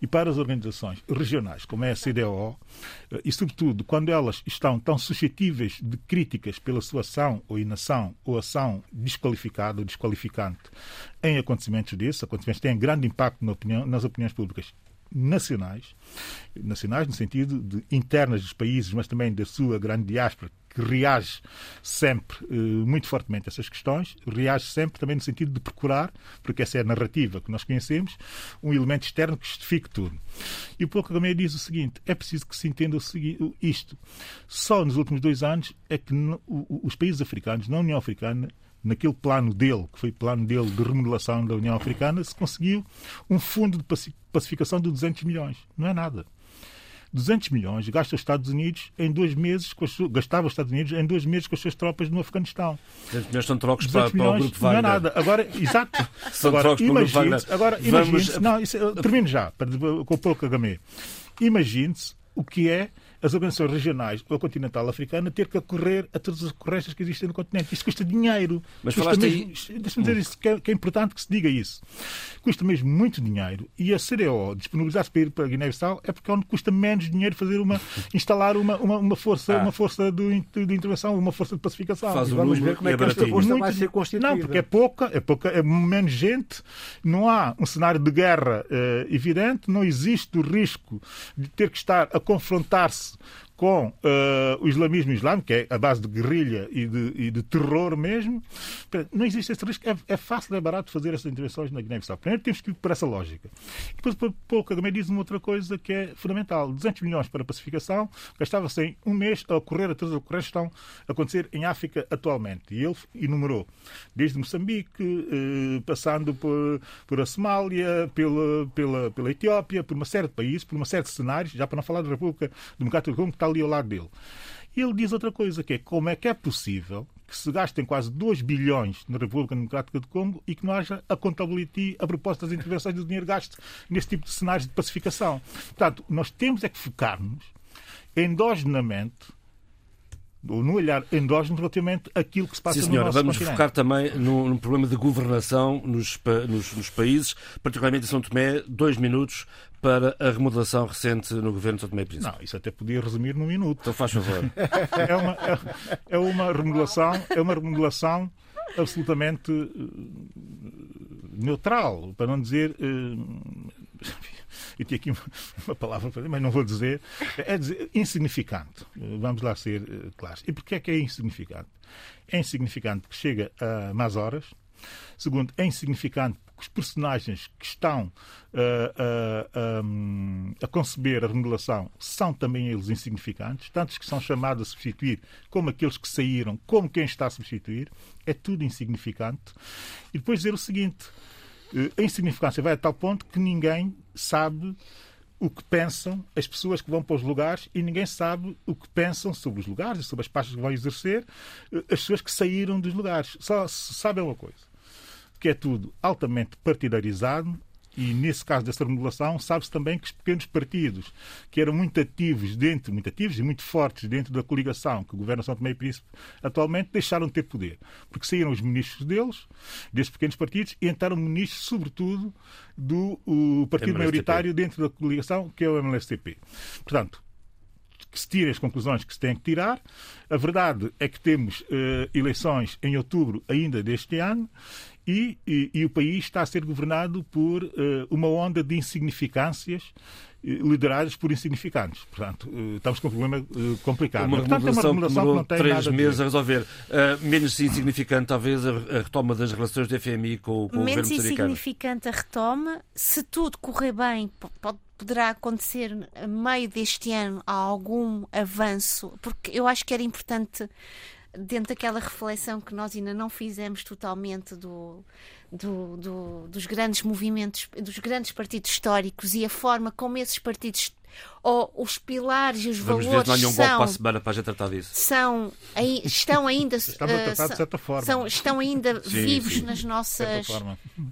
e para as organizações regionais, como é a CDO, eh, e, sobretudo, quando elas estão tão suscetíveis de críticas pela sua ação ou inação ou ação desqualificada ou desqualificante em acontecimentos desses, acontecimentos que têm grande impacto na opinião, nas opiniões públicas nacionais, nacionais no sentido de internas dos países, mas também da sua grande diáspora, que reage sempre eh, muito fortemente a essas questões, reage sempre também no sentido de procurar, porque essa é a narrativa que nós conhecemos, um elemento externo que justifique tudo. E o Pouco também diz o seguinte: é preciso que se entenda isto. Só nos últimos dois anos é que os países africanos, na União Africana, naquele plano dele, que foi o plano dele de remodelação da União Africana, se conseguiu um fundo de pacificação de 200 milhões. Não é nada. 200 milhões gasta os Estados Unidos em dois meses, gastava os Estados Unidos em dois meses com as suas tropas no Afeganistão. 200 milhões são trocos para, para, o Grupo Wagner. Não é nada. Agora, exato. são agora, trocos para o Grupo Wagner. Agora, imagine Não, isso, termino já, para, com o Paulo Kagame. Imagine-se o que é as organizações regionais ou a continental africana ter que acorrer a todas as ocorrências que existem no continente. Isso custa dinheiro. Mas custa falaste mesmo, aí... Deixa-me dizer isso, que é, que é, importante que se diga isso. Custa mesmo muito dinheiro e a CDO disponibilizar-se para ir para Guiné-Bissau é porque é onde custa menos dinheiro fazer uma, instalar uma, uma, uma força, ah. uma força de, de, intervenção, uma força de pacificação. Faz o vamos ver como é, é que esta força muito... vai ser constituída. Não, porque é pouca, é pouca, é menos gente, não há um cenário de guerra uh, evidente, não existe o risco de ter que estar a confrontar-se das com uh, o islamismo islâmico, que é a base de guerrilha e de, e de terror mesmo, não existe esse risco. É, é fácil, é barato fazer essas intervenções na Guiné-Bissau. Primeiro temos que ir por essa lógica. Depois, Paulo Kagame diz uma outra coisa que é fundamental. 200 milhões para a pacificação, gastava-se em um mês a ocorrer a todas as ocorrências que estão a acontecer em África atualmente. E ele enumerou desde Moçambique, eh, passando por, por a Somália, pela, pela, pela Etiópia, por uma série de países, por uma série de cenários, já para não falar da República Democrática do Congo, que está ali ao lado dele. E ele diz outra coisa, que é como é que é possível que se gastem quase 2 bilhões na República Democrática do Congo e que não haja a contabilidade a propósito das intervenções do dinheiro gasto nesse tipo de cenários de pacificação. Portanto, nós temos é que focar-nos endogenamente ou no olhar endógeno relativamente àquilo que se passa Sim, senhora, no nosso vamos continente. focar também no, no, problema de governação nos, nos, nos, países, particularmente em São Tomé, dois minutos para a remodelação recente no governo de São Tomé e Príncipe. Não, isso até podia resumir num minuto. Então faz favor. é, uma, é, é uma remodelação, é uma remodelação absolutamente uh, neutral, para não dizer uh, eu tinha aqui uma, uma palavra para dizer, mas não vou dizer, é dizer insignificante. Vamos lá ser uh, claros. E porquê é que é insignificante? É insignificante porque chega a más horas. Segundo, é insignificante os personagens que estão uh, uh, um, a conceber a remodelação são também eles insignificantes, tanto os que são chamados a substituir, como aqueles que saíram, como quem está a substituir. É tudo insignificante. E depois dizer o seguinte: a insignificância vai a tal ponto que ninguém sabe o que pensam as pessoas que vão para os lugares e ninguém sabe o que pensam sobre os lugares e sobre as pastas que vão exercer eh, as pessoas que saíram dos lugares. Só sabem uma coisa, que é tudo altamente partidarizado e nesse caso dessa remodelação, sabe-se também que os pequenos partidos, que eram muito ativos dentro, muito ativos e muito fortes dentro da coligação que governa São Tomé e Príncipe atualmente, deixaram de ter poder. Porque saíram os ministros deles, desses pequenos partidos, e entraram ministros, sobretudo, do partido MLSTP. maioritário dentro da coligação, que é o MLSTP. Portanto, que se tirem as conclusões que se têm que tirar. A verdade é que temos uh, eleições em outubro ainda deste ano e, e, e, o país está a ser governado por uh, uma onda de insignificâncias uh, lideradas por insignificantes. Portanto, uh, estamos com um problema complicado. Uma Portanto, é uma remodelação que, não tem três nada meses a, a resolver. menos insignificante, talvez, a, a, retoma das relações do FMI com, com o governo Menos insignificante a retoma. Se tudo correr bem, pode poderá acontecer a meio deste ano algum avanço, porque eu acho que era importante dentro daquela reflexão que nós ainda não fizemos totalmente do, do, do, dos grandes movimentos, dos grandes partidos históricos e a forma como esses partidos ou os pilares e os Vamos valores ver não um são, golpe para a semana para a gente tratar disso. São, aí, estão ainda a tratar de certa forma. São, estão ainda sim, vivos sim. nas nossas,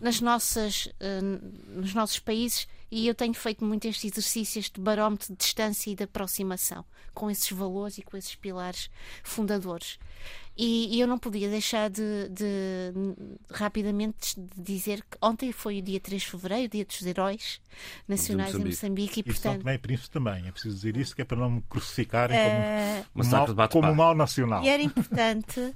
nas nossas, uh, nos nossos países e eu tenho feito muito estes exercícios de barómetro de distância e de aproximação com esses valores e com esses pilares fundadores. E, e eu não podia deixar de, de, rapidamente de dizer que ontem foi o dia 3 de fevereiro, dia dos heróis nacionais em Moçambique. E, portanto, São Príncipe também, é preciso dizer isso, que é para não me crucificarem como, uh, mal, como mal nacional. E era importante,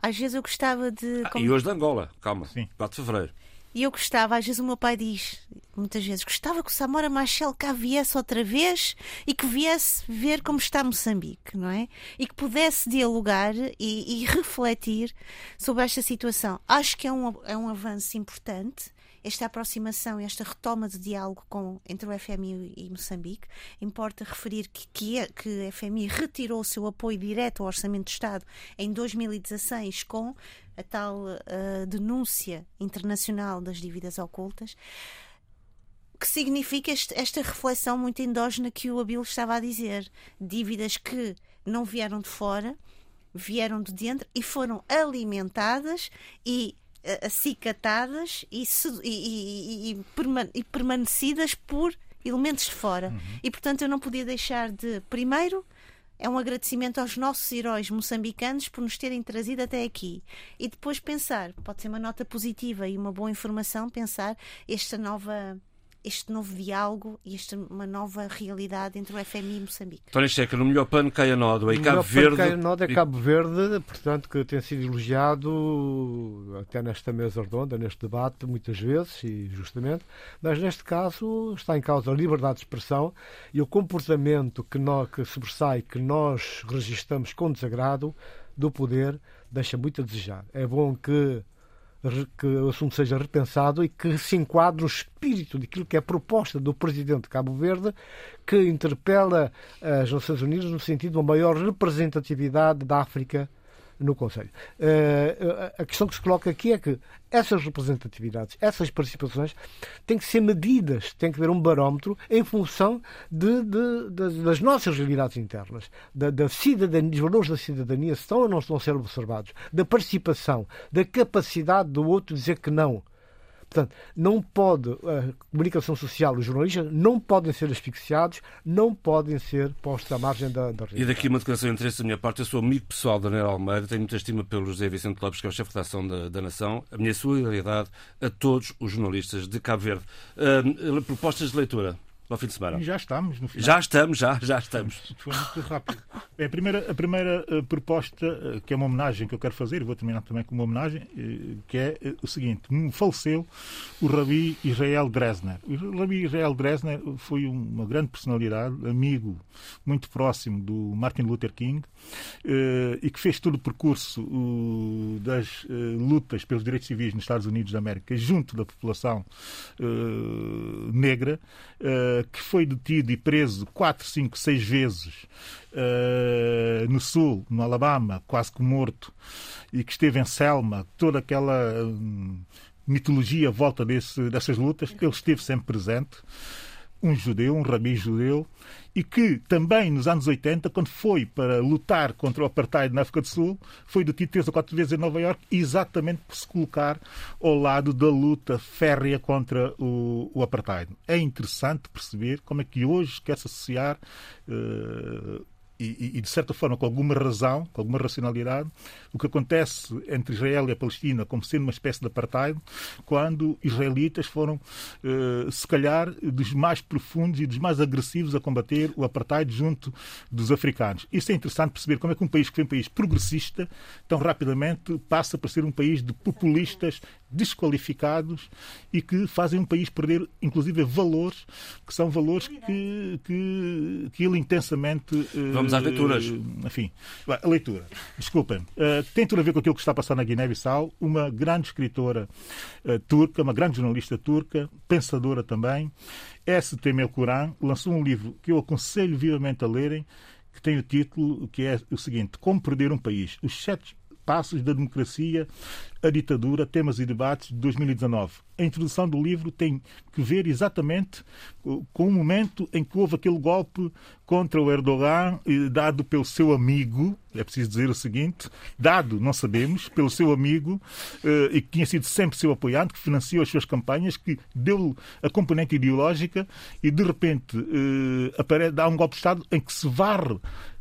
às vezes eu gostava de. Ah, E hoje de Angola, calma, Sim. 4 de fevereiro. E eu gostava, às vezes o meu pai diz, muitas vezes, gostava que o Samora Machel cá viesse outra vez e que viesse ver como está Moçambique, não é? E que pudesse dialogar e, e refletir sobre esta situação. Acho que é um, é um avanço importante esta aproximação, esta retoma de diálogo com, entre o FMI e Moçambique. Importa referir que, que, é, que FMI retirou o seu apoio direto ao Orçamento do Estado em 2016 com a tal uh, denúncia internacional das dívidas ocultas. que significa este, esta reflexão muito endógena que o Abilo estava a dizer. Dívidas que não vieram de fora, vieram de dentro e foram alimentadas e acicatadas e, e, e, e, permanecidas por elementos de fora. Uhum. E portanto eu não podia deixar de, primeiro, é um agradecimento aos nossos heróis moçambicanos por nos terem trazido até aqui. E depois pensar, pode ser uma nota positiva e uma boa informação, pensar esta nova este novo diálogo e esta uma nova realidade entre o FMI e Moçambique. Tony Checa, no melhor pano cai a nódoa e Cabo Verde. Cai a nódoa é Cabo Verde, portanto, que tem sido elogiado até nesta mesa redonda, neste debate, muitas vezes, e justamente, mas neste caso está em causa a liberdade de expressão e o comportamento que, nós, que sobressai, que nós registramos com desagrado do poder, deixa muito a desejar. É bom que que o assunto seja repensado e que se enquadre no espírito daquilo que é a proposta do Presidente de Cabo Verde, que interpela as Nações Unidas no sentido de uma maior representatividade da África no Conselho. Uh, a questão que se coloca aqui é que essas representatividades, essas participações, têm que ser medidas, tem que haver um barómetro em função de, de, de, das nossas realidades internas, da, da cidadania, dos valores da cidadania, se estão ou não estão a ser observados, da participação, da capacidade do outro dizer que não. Portanto, não pode, a comunicação social, os jornalistas não podem ser asfixiados, não podem ser postos à margem da, da E daqui uma declaração de interesse da minha parte. Eu sou amigo pessoal da Daniel Almeida, tenho muita estima pelo José Vicente Lopes, que é o chefe de redação da, da Nação. A minha solidariedade a todos os jornalistas de Cabo Verde. Uh, propostas de leitura fim de semana. Já estamos no final. Já estamos, já, já estamos. Foi muito rápido. Bem, a primeira, a primeira uh, proposta, uh, que é uma homenagem que eu quero fazer, e vou terminar também com uma homenagem, uh, que é o seguinte: faleceu o Rabi Israel Dresner. O Rabi Israel Dresner foi uma grande personalidade, amigo muito próximo do Martin Luther King, e que fez todo o percurso das lutas pelos direitos civis nos Estados Unidos da América junto da população negra que foi detido e preso quatro, cinco, seis vezes uh, no Sul, no Alabama, quase que morto, e que esteve em Selma, toda aquela um, mitologia à volta desse, dessas lutas, ele esteve sempre presente. Um judeu, um rabi judeu, e que também nos anos 80, quando foi para lutar contra o apartheid na África do Sul, foi detido três ou quatro vezes em Nova Iorque, exatamente por se colocar ao lado da luta férrea contra o, o apartheid. É interessante perceber como é que hoje quer se associar uh, e, e, de certa forma, com alguma razão, com alguma racionalidade, o que acontece entre Israel e a Palestina como sendo uma espécie de apartheid, quando israelitas foram, eh, se calhar, dos mais profundos e dos mais agressivos a combater o apartheid junto dos africanos. Isso é interessante perceber como é que um país que foi um país progressista, tão rapidamente passa para ser um país de populistas desqualificados e que fazem um país perder, inclusive, valores que são valores que, que, que ele intensamente. Eh, Vamos às leituras. Enfim, a leitura. Desculpem. Uh, tem tudo a ver com aquilo que está a passar na Guiné-Bissau. Uma grande escritora uh, turca, uma grande jornalista turca, pensadora também, S.T. Melkuran, lançou um livro que eu aconselho vivamente a lerem, que tem o título que é o seguinte: Como Perder um País. Os sete passos da democracia a ditadura, temas e debates de 2019. A introdução do livro tem que ver exatamente com o momento em que houve aquele golpe contra o Erdogan, dado pelo seu amigo, é preciso dizer o seguinte, dado, não sabemos, pelo seu amigo, eh, e que tinha sido sempre seu apoiante, que financiou as suas campanhas, que deu a componente ideológica e, de repente, eh, dá um golpe de Estado em que se varre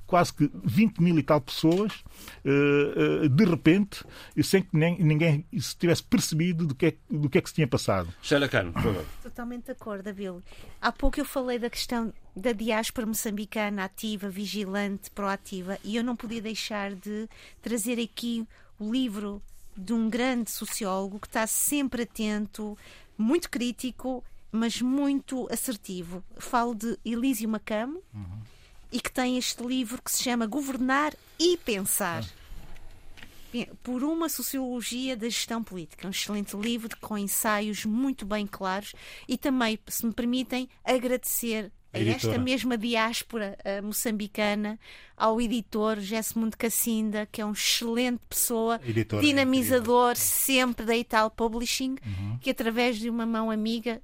quase que 20 mil e tal pessoas, eh, eh, de repente, sem que nem, ninguém se tivesse percebido do que, é, do que é que se tinha passado. Sheila Cano, por favor. Totalmente de acordo, Bill. Há pouco eu falei da questão da diáspora moçambicana ativa, vigilante, proativa, e eu não podia deixar de trazer aqui o livro de um grande sociólogo que está sempre atento, muito crítico, mas muito assertivo. Falo de Elísio Macamo. Uhum e que tem este livro que se chama Governar e Pensar. Por uma sociologia da gestão política. Um excelente livro com ensaios muito bem claros e também, se me permitem, agradecer a esta mesma diáspora uh, moçambicana, ao editor Gesmundo Cassinda, que é um excelente pessoa, editor, dinamizador editor. sempre da Ital Publishing, uhum. que através de uma mão amiga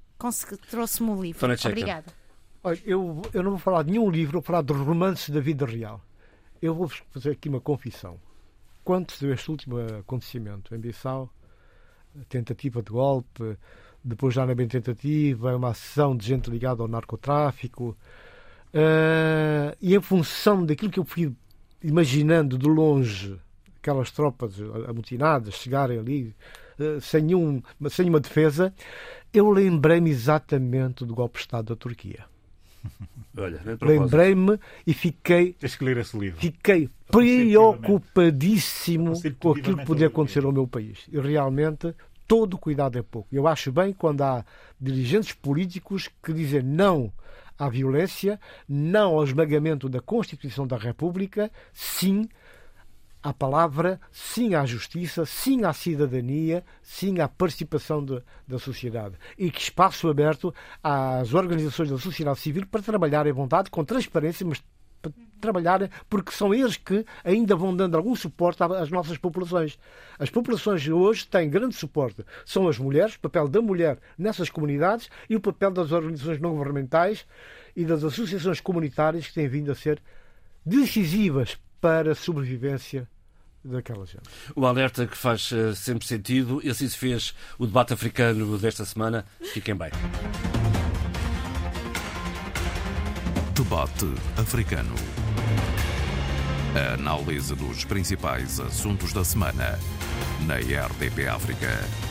trouxe-me o livro. Obrigada. Olha, eu, eu não vou falar de nenhum livro, vou falar de romances da vida real. Eu vou fazer aqui uma confissão. Se deu este último acontecimento em Bissau, tentativa de golpe, depois já na bem tentativa, uma ação de gente ligada ao narcotráfico, uh, e em função daquilo que eu fui imaginando de longe, aquelas tropas amotinadas chegarem ali uh, sem, nenhum, sem uma defesa, eu lembrei-me exatamente do golpe de Estado da Turquia. Lembrei-me e fiquei. Tens que ler esse livro. Fiquei preocupadíssimo com aquilo que podia acontecer ao meu país. E realmente todo cuidado é pouco. Eu acho bem quando há dirigentes políticos que dizem não à violência, não ao esmagamento da Constituição da República, sim à palavra, sim à justiça, sim à cidadania, sim à participação de, da sociedade. E que espaço aberto às organizações da sociedade civil para trabalhar em vontade, com transparência, mas para trabalhar, porque são eles que ainda vão dando algum suporte às nossas populações. As populações hoje têm grande suporte. São as mulheres, o papel da mulher nessas comunidades e o papel das organizações não governamentais e das associações comunitárias que têm vindo a ser decisivas para a sobrevivência daquela gente. O alerta que faz uh, sempre sentido, e assim se fez o debate africano desta semana. Fiquem bem. Debate africano. A análise dos principais assuntos da semana na RDP África.